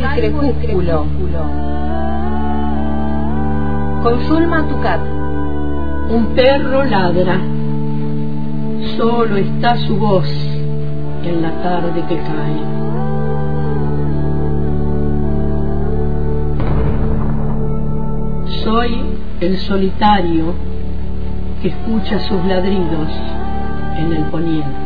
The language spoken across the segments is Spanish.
Salvo el crepúsculo. Con Zulma Tucat. Un perro ladra. Solo está su voz en la tarde que cae. Soy el solitario que escucha sus ladridos en el poniente.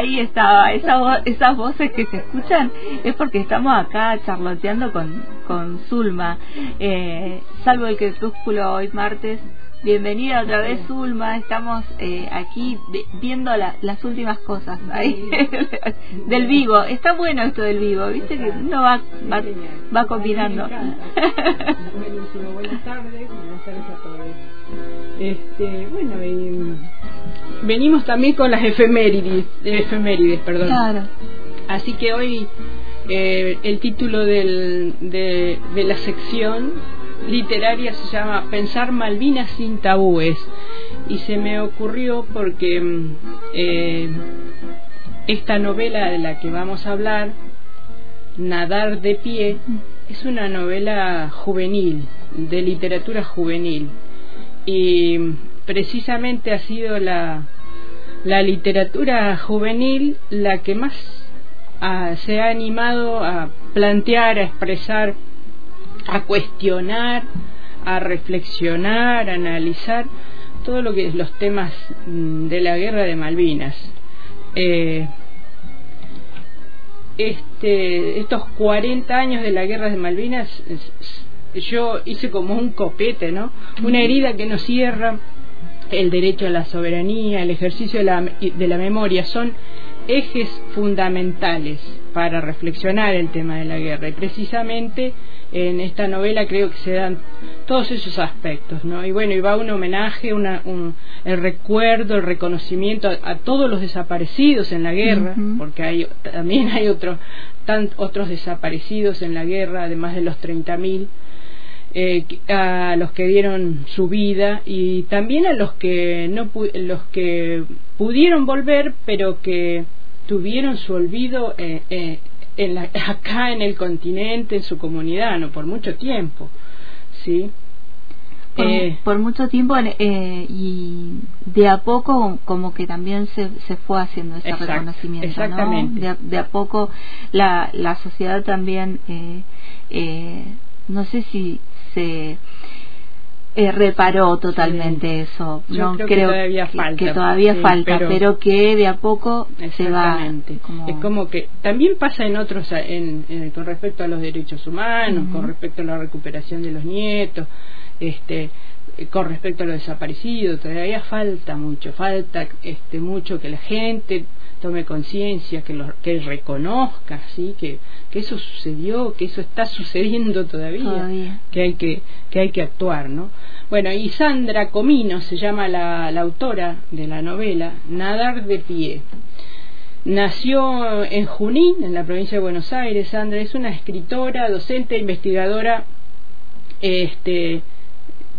Ahí estaba, esa esas voces que se escuchan es porque estamos acá charloteando con, con Zulma. Eh, salvo el crepúsculo hoy martes. Bienvenida otra vez Zulma, estamos eh, aquí viendo las últimas cosas ahí del vivo. Está bueno esto del vivo, viste que uno va, va, va combinando. Buenas tardes, buenas tardes a todos. Este, bueno, venimos también con las efemérides, efemérides perdón. Claro. Así que hoy eh, el título del, de, de la sección literaria se llama Pensar Malvinas sin tabúes y se me ocurrió porque mm, eh, esta novela de la que vamos a hablar, Nadar de pie, es una novela juvenil, de literatura juvenil y precisamente ha sido la, la literatura juvenil la que más ah, se ha animado a plantear, a expresar, a cuestionar, a reflexionar, a analizar todo lo que es los temas mm, de la guerra de Malvinas. Eh, este, estos 40 años de la guerra de Malvinas, yo hice como un copete, ¿no? Una herida que no cierra, el derecho a la soberanía, el ejercicio de la, de la memoria, son ejes fundamentales para reflexionar el tema de la guerra. Y precisamente en esta novela creo que se dan todos esos aspectos, ¿no? Y bueno, y va un homenaje, una, un, el recuerdo, el reconocimiento a, todos los desaparecidos en la guerra, porque hay, también hay otros otros desaparecidos en la guerra, además de los 30.000 eh, a los que dieron su vida y también a los que no los que pudieron volver pero que tuvieron su olvido eh, eh, en la, acá en el continente en su comunidad no por mucho tiempo sí por, mucho tiempo y de a poco como que también se, se fue haciendo ese reconocimiento exactamente. ¿no? de, a poco la, la sociedad también no sé si se eh, reparó totalmente eso. no creo, que todavía falta, que todavía falta pero, que de a poco se va. Es como que también pasa en otros, en, con respecto a los derechos humanos, con respecto a la recuperación de los nietos, este, con respecto a los desaparecidos, todavía falta mucho, falta este mucho que la gente tome conciencia, que, lo, que reconozca, ¿sí? que, que eso sucedió, que eso está sucediendo todavía, que hay que que hay que actuar, ¿no? Bueno, y Sandra Comino se llama la, la autora de la novela Nadar de pie. Nació en Junín, en la provincia de Buenos Aires. Sandra es una escritora, docente, investigadora, este,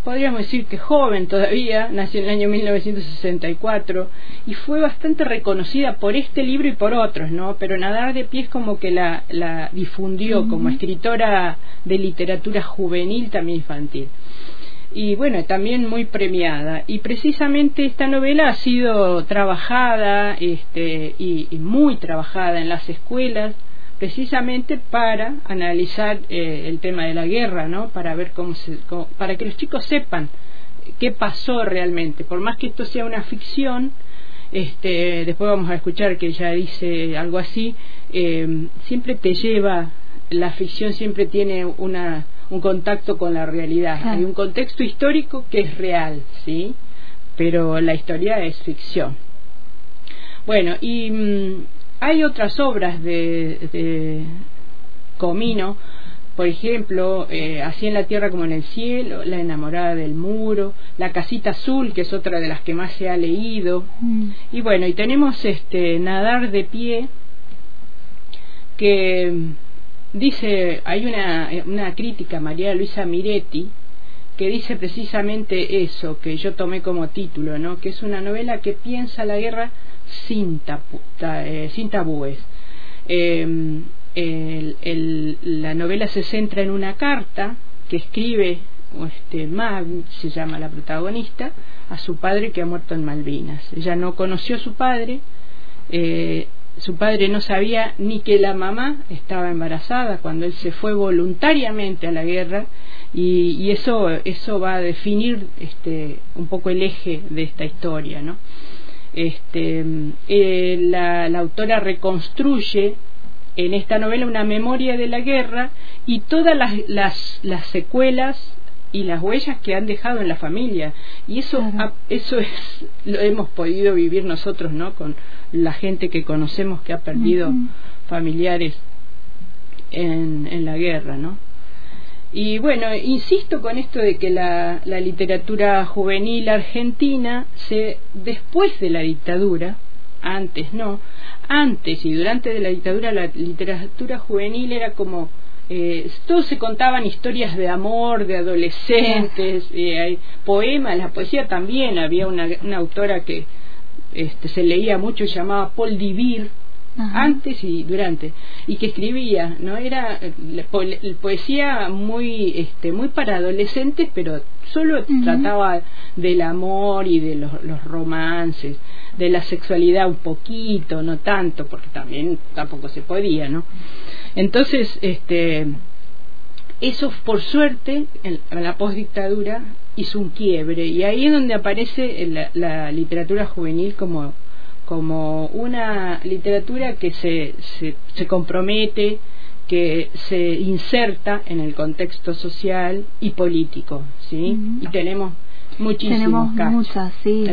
podríamos decir que joven todavía, nació en el año 1964 y fue bastante reconocida por este libro y por otros, ¿no? Pero Nadar de Pies como que la, la difundió como escritora de literatura juvenil, también infantil. y bueno, también muy premiada. Y precisamente esta novela ha sido trabajada este, y, muy trabajada en las escuelas, precisamente para analizar eh, el tema de la guerra, ¿no? Para ver cómo se, para que los chicos sepan qué pasó realmente. Por más que esto sea una ficción, este, después vamos a escuchar que ella dice algo así, eh, siempre te lleva, la ficción siempre tiene una un contacto con la realidad. Hay un contexto histórico que es real, ¿sí? Pero la historia es ficción. Bueno, y mm, hay otras obras de, Comino, por ejemplo, eh, Así en la tierra como en el cielo, La enamorada del muro, La casita azul, que es otra de las que más se ha leído. Mm. Y bueno, y tenemos este Nadar de pie, que dice, hay una, una crítica, María Luisa Miretti, que dice precisamente eso, que yo tomé como título, ¿no? que es una novela que piensa la guerra eh, sin tabúes. Em, la novela se centra en una carta que escribe este, Mag, se llama la protagonista, a su padre que ha muerto en Malvinas. Ella no conoció a su padre, eh, su padre no sabía ni que la mamá estaba embarazada cuando él se fue voluntariamente a la guerra y, eso eso va a definir este un poco el eje de esta historia no este eh, la, la autora reconstruye en esta novela una memoria de la guerra y todas las, las, las secuelas y las huellas que han dejado en la familia. Y eso eso es lo hemos podido vivir nosotros no con la gente que conocemos que ha perdido familiares en, en la guerra no y bueno insisto con esto de que la, la literatura juvenil argentina se después de la dictadura antes no antes y durante de la dictadura la literatura juvenil era como eh, todos se contaban historias de amor, de adolescentes, eh, hay poemas, la poesía también, había una, una autora que este, se leía mucho, llamaba Paul Divir, antes y durante. Y que escribía no era eh, poesía muy este muy para adolescentes pero solo trataba del amor y de los, los, romances de la sexualidad un poquito no tanto porque también tampoco se podía no entonces este eso por suerte en, la postdictadura hizo un quiebre y ahí es donde aparece la, la literatura juvenil como como una literatura que se, se, se compromete, que se inserta en el contexto social y político, ¿sí? Y tenemos muchísimos Tenemos muchas, sí.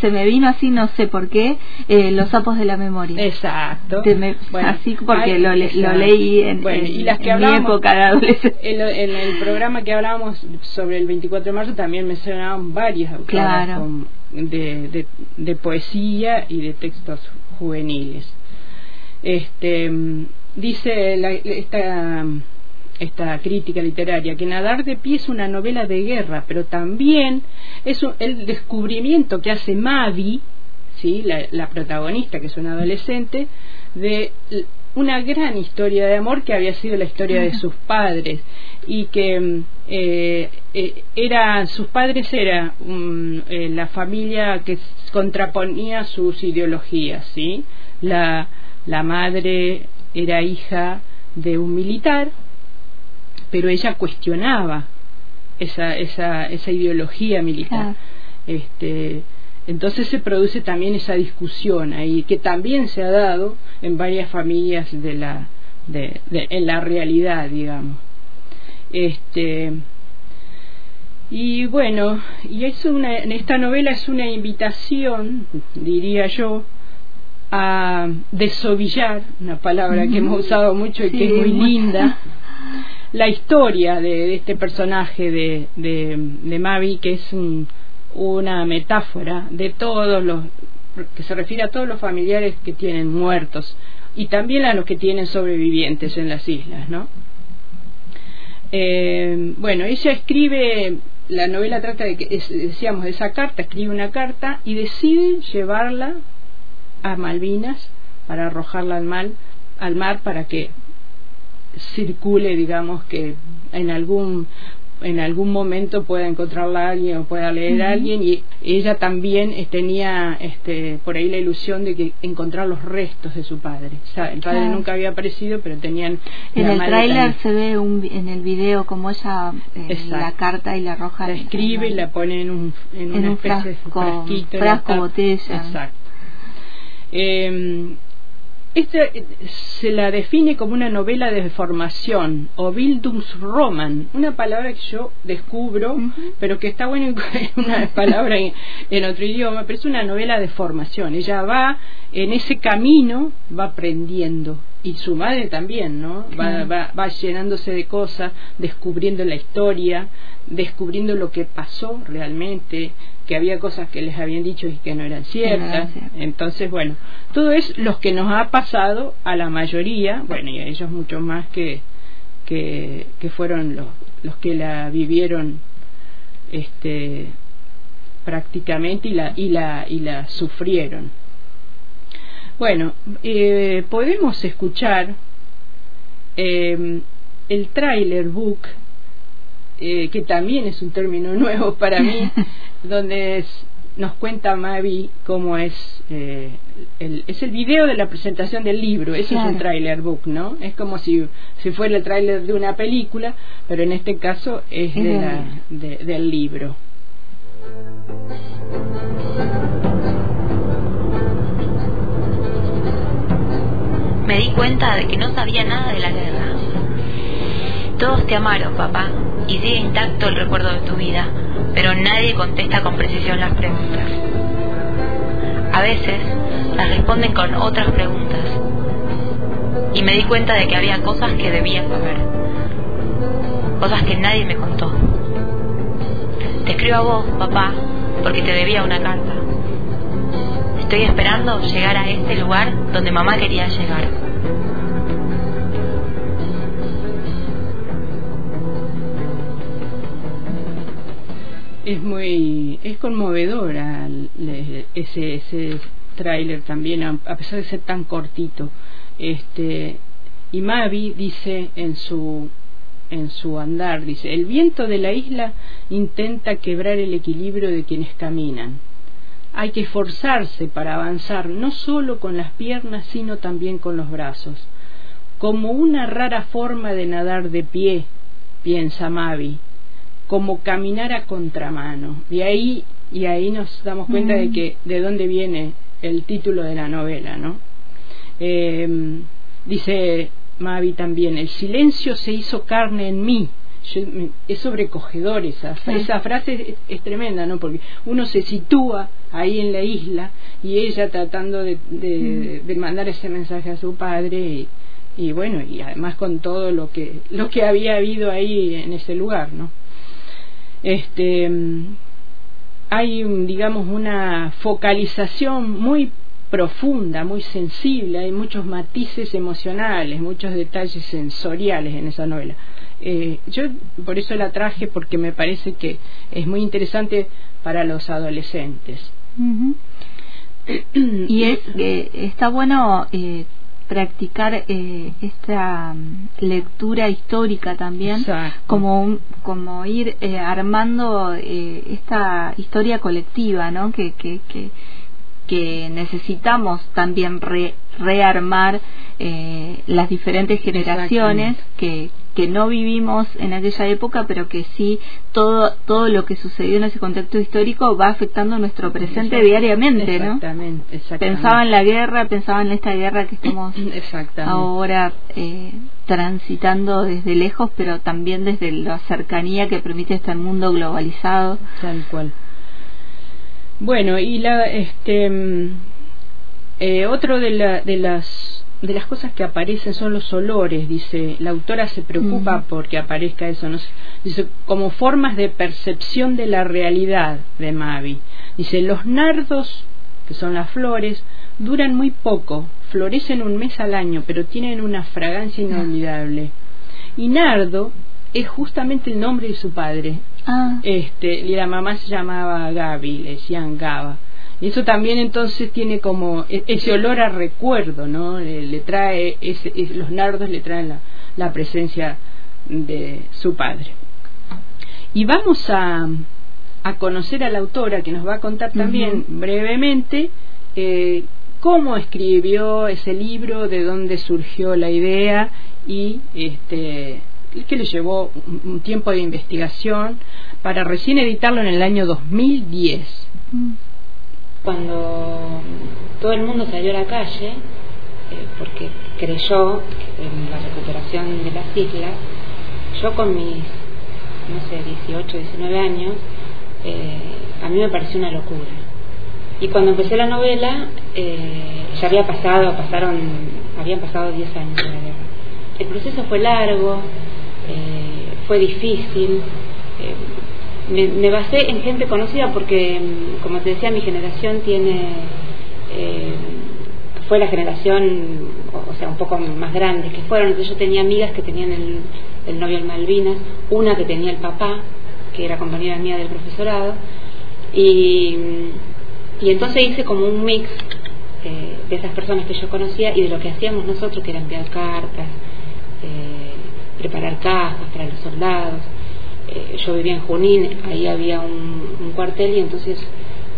se me vino así, no sé por qué, eh, Los sapos de la memoria. Exacto. así porque lo, leí en, mi época de adolescencia. En, el programa que hablábamos sobre el 24 de marzo también mencionaban varias claro de, de, poesía y de textos juveniles. Este, dice la, esta, esta crítica literaria que Nadar de pie es una novela de guerra, pero también es el descubrimiento que hace Mavi, ¿sí? la, la protagonista, que es una adolescente, de una gran historia de amor que había sido la historia de sus padres y que mm, eh, eh sus padres era eh, la familia que contraponía sus ideologías sí la la madre era hija de un militar pero ella cuestionaba esa esa esa ideología militar. Este entonces se produce también esa discusión ahí que también se ha dado en varias familias de la de, en la realidad digamos. Este y bueno y es una en esta novela es una invitación diría yo a desovillar una palabra que hemos usado mucho y que es muy linda la historia de, este personaje de, de, de Mavi que es un una metáfora de todos los que se refiere a todos los familiares que tienen muertos y también a los que tienen sobrevivientes en las islas, ¿no? Eh, bueno, ella escribe, la novela trata de que, decíamos, de esa carta, escribe una carta y decide llevarla a Malvinas para arrojarla al mar, al mar para que circule, digamos, que en algún en algún momento pueda encontrarla alguien o pueda leer a alguien y ella también tenía este, por ahí la ilusión de que encontrar los restos de su padre. O sea, el padre nunca había aparecido, pero tenían... En el tráiler se ve un, en el video como ella eh, la carta y la arroja... La escribe y la pone en, un, en, una especie de frasquito. Frasco, botella. Exacto. Eh, esta se la define como una novela de formación o Bildungsroman, una palabra que yo descubro, pero que está bueno una palabra en, otro idioma, pero es una novela de formación. Ella va en ese camino, va aprendiendo y su madre también, ¿no? Va, va, va llenándose de cosas, descubriendo la historia, descubriendo lo que pasó realmente, que había cosas que les habían dicho y que no eran ciertas. Entonces, bueno, todo es lo que nos ha pasado a la mayoría, bueno, y a ellos mucho más que, que, que fueron los, los que la vivieron este prácticamente y la y la y la sufrieron bueno eh, podemos escuchar eh, el trailer book eh, que también es un término nuevo para mí, donde nos cuenta Mavi cómo es eh, el, es el video de la presentación del libro, eso es un trailer book, ¿no? Es como si, si fuera el trailer de una película, pero en este caso es de la, del libro. Me di cuenta de que no sabía nada de la guerra. Todos te amaron, papá, y sigue intacto el recuerdo de tu vida, pero nadie contesta con precisión las preguntas. A veces las responden con otras preguntas. Y me di cuenta de que había cosas que debía saber. Cosas que nadie me contó. Te escribo a vos, papá, porque te debía una carta. Estoy esperando llegar a este lugar donde mamá quería llegar. Es muy es conmovedora ese ese tráiler también a, pesar de ser tan cortito. Este y Mavi dice en su en su andar dice el viento de la isla intenta quebrar el equilibrio de quienes caminan. Hay que esforzarse para avanzar no solo con las piernas sino también con los brazos. Como una rara forma de nadar de pie piensa Mavi como caminar a contramano. De ahí, y ahí nos damos cuenta de que de dónde viene el título de la novela, ¿no? Eh, dice Mavi también, el silencio se hizo carne en mí. es sobrecogedor esa, esa frase es, tremenda, ¿no? Porque uno se sitúa ahí en la isla y ella tratando de, de, mandar ese mensaje a su padre y, y bueno, y además con todo lo que, lo que había habido ahí en ese lugar, ¿no? Este, hay, digamos, una focalización muy profunda, muy sensible, hay muchos matices emocionales, muchos detalles sensoriales en esa novela. Eh, yo por eso la traje porque me parece que es muy interesante para los adolescentes. y es eh, está bueno eh, practicar eh, esta mm, lectura histórica también como como ir eh, armando eh, esta historia colectiva no que que, que, que necesitamos también rearmar eh, las diferentes generaciones que, que no vivimos en aquella época, pero que sí todo todo lo que sucedió en ese contexto histórico va afectando nuestro presente diariamente, ¿no? Exactamente, Pensaba en la guerra, pensaba en esta guerra que estamos ahora eh, transitando desde lejos, pero también desde la cercanía que permite este mundo globalizado. Tal cual. Bueno, y la este mm, eh, otro de, la, de las de las cosas que aparecen son los olores, dice, la autora se preocupa porque aparezca eso, ¿no? dice, como formas de percepción de la realidad de Mavi. Dice, los nardos, que son las flores, duran muy poco, florecen un mes al año, pero tienen una fragancia inolvidable. Y nardo es justamente el nombre de su padre. Ah. Este, y la mamá se llamaba Gaby, le decían Gaba. Y eso también entonces tiene como e-, ese olor a recuerdo, ¿no? Le, trae, ese, los nardos le traen la, la presencia de su padre. Y vamos a, a conocer a la autora que nos va a contar también brevemente eh, cómo escribió ese libro, de dónde surgió la idea y este, que le llevó un tiempo de investigación para recién editarlo en el año 2010. Cuando todo el mundo salió a la calle, eh, porque creyó en la recuperación de las islas, yo con mis, no sé, 18, 19 años, eh, a mí me pareció una locura. Y cuando empecé la novela, eh, ya había pasado, pasaron, habían pasado 10 años de la guerra. El proceso fue largo, fue difícil. Me, me, basé en gente conocida porque, mm, como te decía, mi generación tiene, fue la generación, o sea, un poco más grande que fueron. Entonces yo tenía amigas que tenían el, el novio en Malvinas, una que tenía el papá, que era compañera mía del profesorado, y, y entonces hice como un mix eh, de esas personas que yo conocía y de lo que hacíamos nosotros, que era enviar cartas, eh, preparar cajas para los soldados. Eh, yo vivía en Junín, ahí había un, cuartel y entonces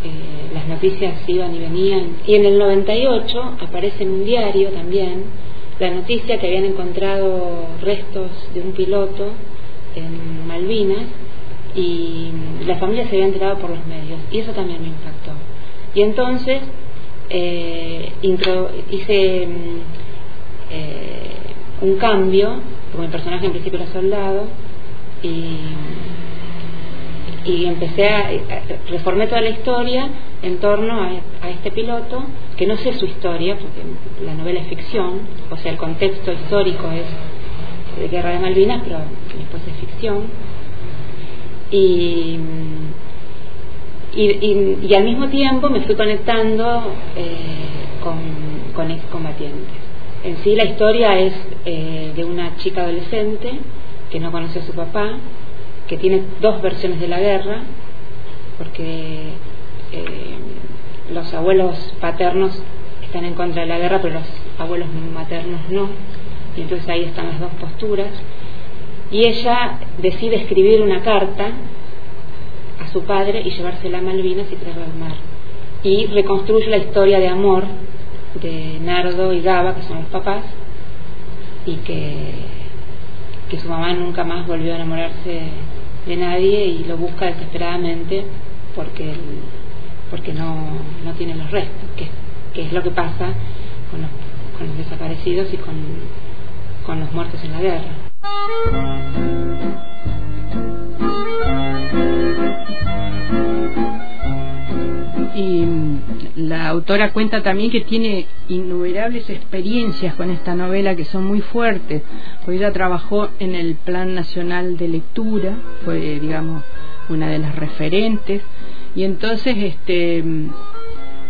eh, las noticias iban y venían. Y en el 98 aparece en un diario también la noticia que habían encontrado restos de un piloto en Malvinas y la familia se había enterado por los medios y eso también me impactó. Y entonces eh, intro, hice mm, eh, un cambio, como el personaje en principio era soldado, y, y empecé a, reformé toda la historia en torno a, a, este piloto, que no sé su historia, porque la novela es ficción, o sea, el contexto histórico es de Guerra de Malvinas, pero después es ficción y, y, y, y, al mismo tiempo me fui conectando eh, con, con excombatientes. En sí la historia es eh, de una chica adolescente que no conoce a su papá, que tiene dos versiones de la guerra, porque eh, los abuelos paternos están en contra de la guerra, pero los abuelos maternos no, y entonces ahí están las dos posturas y ella decide escribir una carta a su padre y llevársela a Malvinas y traerla al mar. Y reconstruye la historia de amor de Nardo y Gaba, que son los papás, y que, que su mamá nunca más volvió a enamorarse de nadie y lo busca desesperadamente porque, porque no, no tiene los restos, que, que es lo que pasa con los, con los desaparecidos y con, con los muertos en la guerra. Y la autora cuenta también que tiene innumerables experiencias con esta novela que son muy fuertes, porque ella trabajó en el Plan Nacional de Lectura, fue, digamos, una de las referentes, y entonces, este,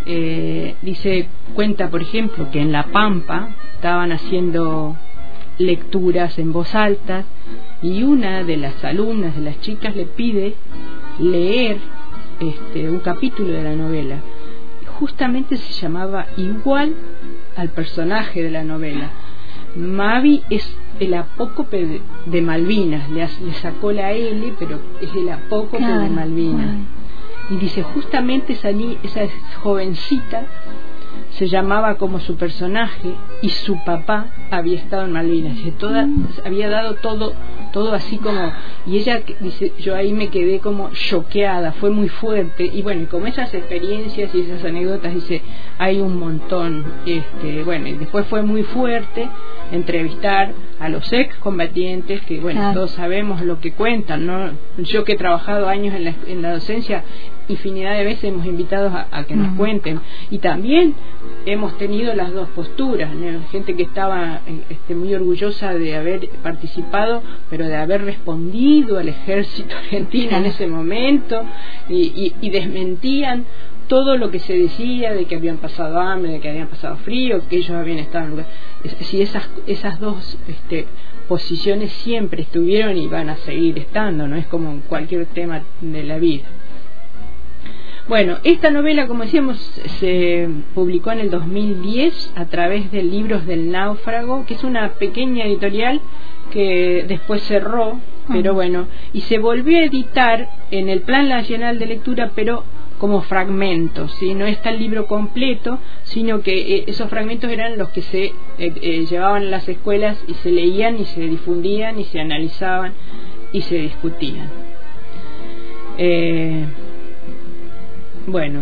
eh, dice, cuenta, por ejemplo, que en La Pampa estaban haciendo lecturas en voz alta y una de las alumnas de las chicas le pide leer este, un capítulo de la novela. Justamente se llamaba igual al personaje de la novela. Mavi es el apócope de, Malvinas, le, le, sacó la L, pero es el apócope claro. de Malvinas. Y dice, justamente esa, esa jovencita se llamaba como su personaje y su papá había estado en Malvinas. Y toda había dado todo todo así como y ella dice yo ahí me quedé como choqueada fue muy fuerte. Y bueno y como esas experiencias y esas anécdotas dice hay un montón este bueno y después fue muy fuerte entrevistar a los ex combatientes que bueno claro. todos sabemos lo que cuentan no yo que he trabajado años en la, en la docencia infinidad de veces hemos invitado a, a que uh -huh. nos cuenten y también hemos tenido las dos posturas ¿no? gente que estaba este, muy orgullosa de haber participado pero de haber respondido al ejército argentino en ese momento y, y, y desmentían todo lo que se decía de que habían pasado hambre, de que habían pasado frío, que ellos habían estado en lugar. Si esas, esas dos este, posiciones siempre estuvieron y van a seguir estando, no es como en cualquier tema de la vida. Bueno, esta novela, como decíamos, se publicó en el 2010 a través de Libros del Náufrago, que es una pequeña editorial que después cerró pero bueno, y se volvió a editar en el Plan Nacional de Lectura, pero como fragmentos, ¿sí? no está el libro completo, sino que eh, esos fragmentos eran los que se eh, eh, llevaban a las escuelas y se leían y se difundían y se analizaban y se discutían. Bueno,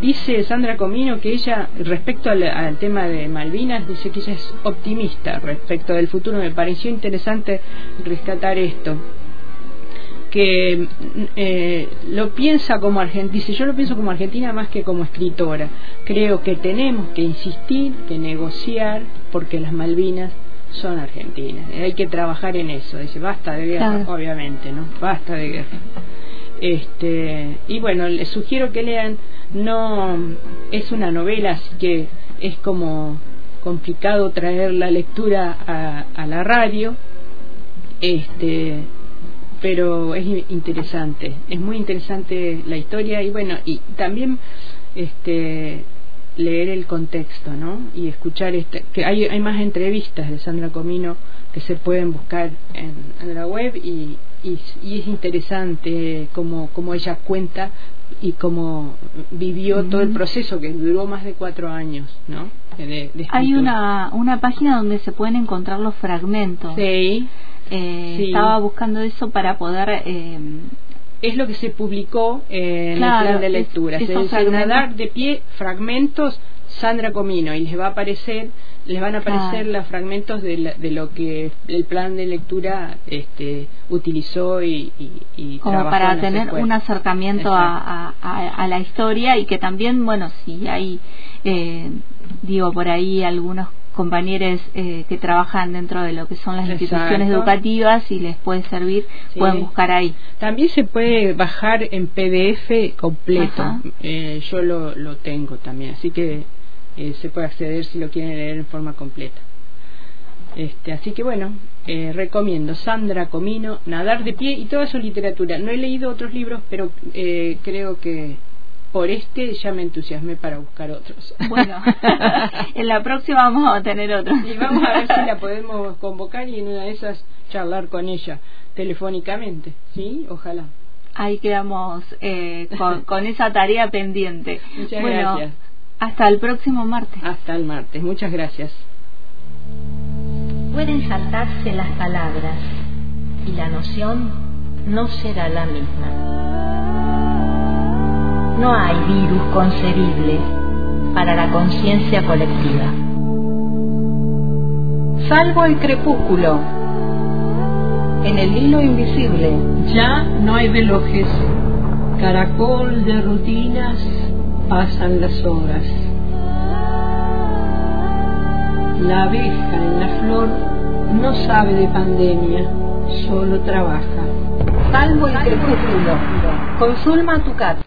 dice Sandra Comino que ella, respecto al, al, tema de Malvinas, dice que ella es optimista respecto del futuro. Me pareció interesante rescatar esto que eh, lo piensa como argentina, dice yo lo pienso como argentina más que como escritora. Creo que tenemos que insistir, que negociar, porque las Malvinas son argentinas. Hay que trabajar en eso. Dice basta de guerra, obviamente, ¿no? Basta de guerra. Este, y bueno, les sugiero que lean, no es una novela, así que es como complicado traer la lectura a, a la radio. Este, pero es interesante, es muy interesante la historia y bueno, y también este leer el contexto, ¿no? Y escuchar este, que hay, hay más entrevistas de Sandra Comino que se pueden buscar en, la web y, y, es interesante cómo, cómo ella cuenta y cómo vivió todo el proceso que duró más de cuatro años, ¿no? hay una, una página donde se pueden encontrar los fragmentos. Sí. Eh, estaba buscando eso para poder eh, es lo que se publicó en el plan de lectura. Es, es nadar de pie fragmentos Sandra Comino y les va a aparecer les van a aparecer los fragmentos de, de, lo que el plan de lectura este, utilizó y, y, como para tener un acercamiento a, a, a, la historia y que también bueno si hay eh, digo por ahí algunos compañeros eh, que trabajan dentro de lo que son las instituciones educativas y les puede servir, pueden buscar ahí. También se puede bajar en PDF completo, eh, yo lo, lo tengo también, así que eh, se puede acceder si lo quieren leer en forma completa. Este, así que bueno, recomiendo Sandra Comino, Nadar de pie y toda su literatura. No he leído otros libros, pero creo que por este ya me entusiasmé para buscar otros. Bueno, en la próxima vamos a tener otro. Y vamos a ver si la podemos convocar y en una de esas charlar con ella telefónicamente, ¿sí? Ojalá. Ahí quedamos eh, con, esa tarea pendiente. Muchas gracias. Hasta el próximo martes. Hasta el martes. Muchas gracias. Pueden saltarse las palabras y la noción no será la misma. No hay virus concebible para la conciencia colectiva. Salvo el crepúsculo. En el hilo invisible. Ya no hay velojes. Caracol de rutinas pasan las horas. La abeja en la flor no sabe de pandemia, solo trabaja. Salvo el crepúsculo. Consulma tu casa.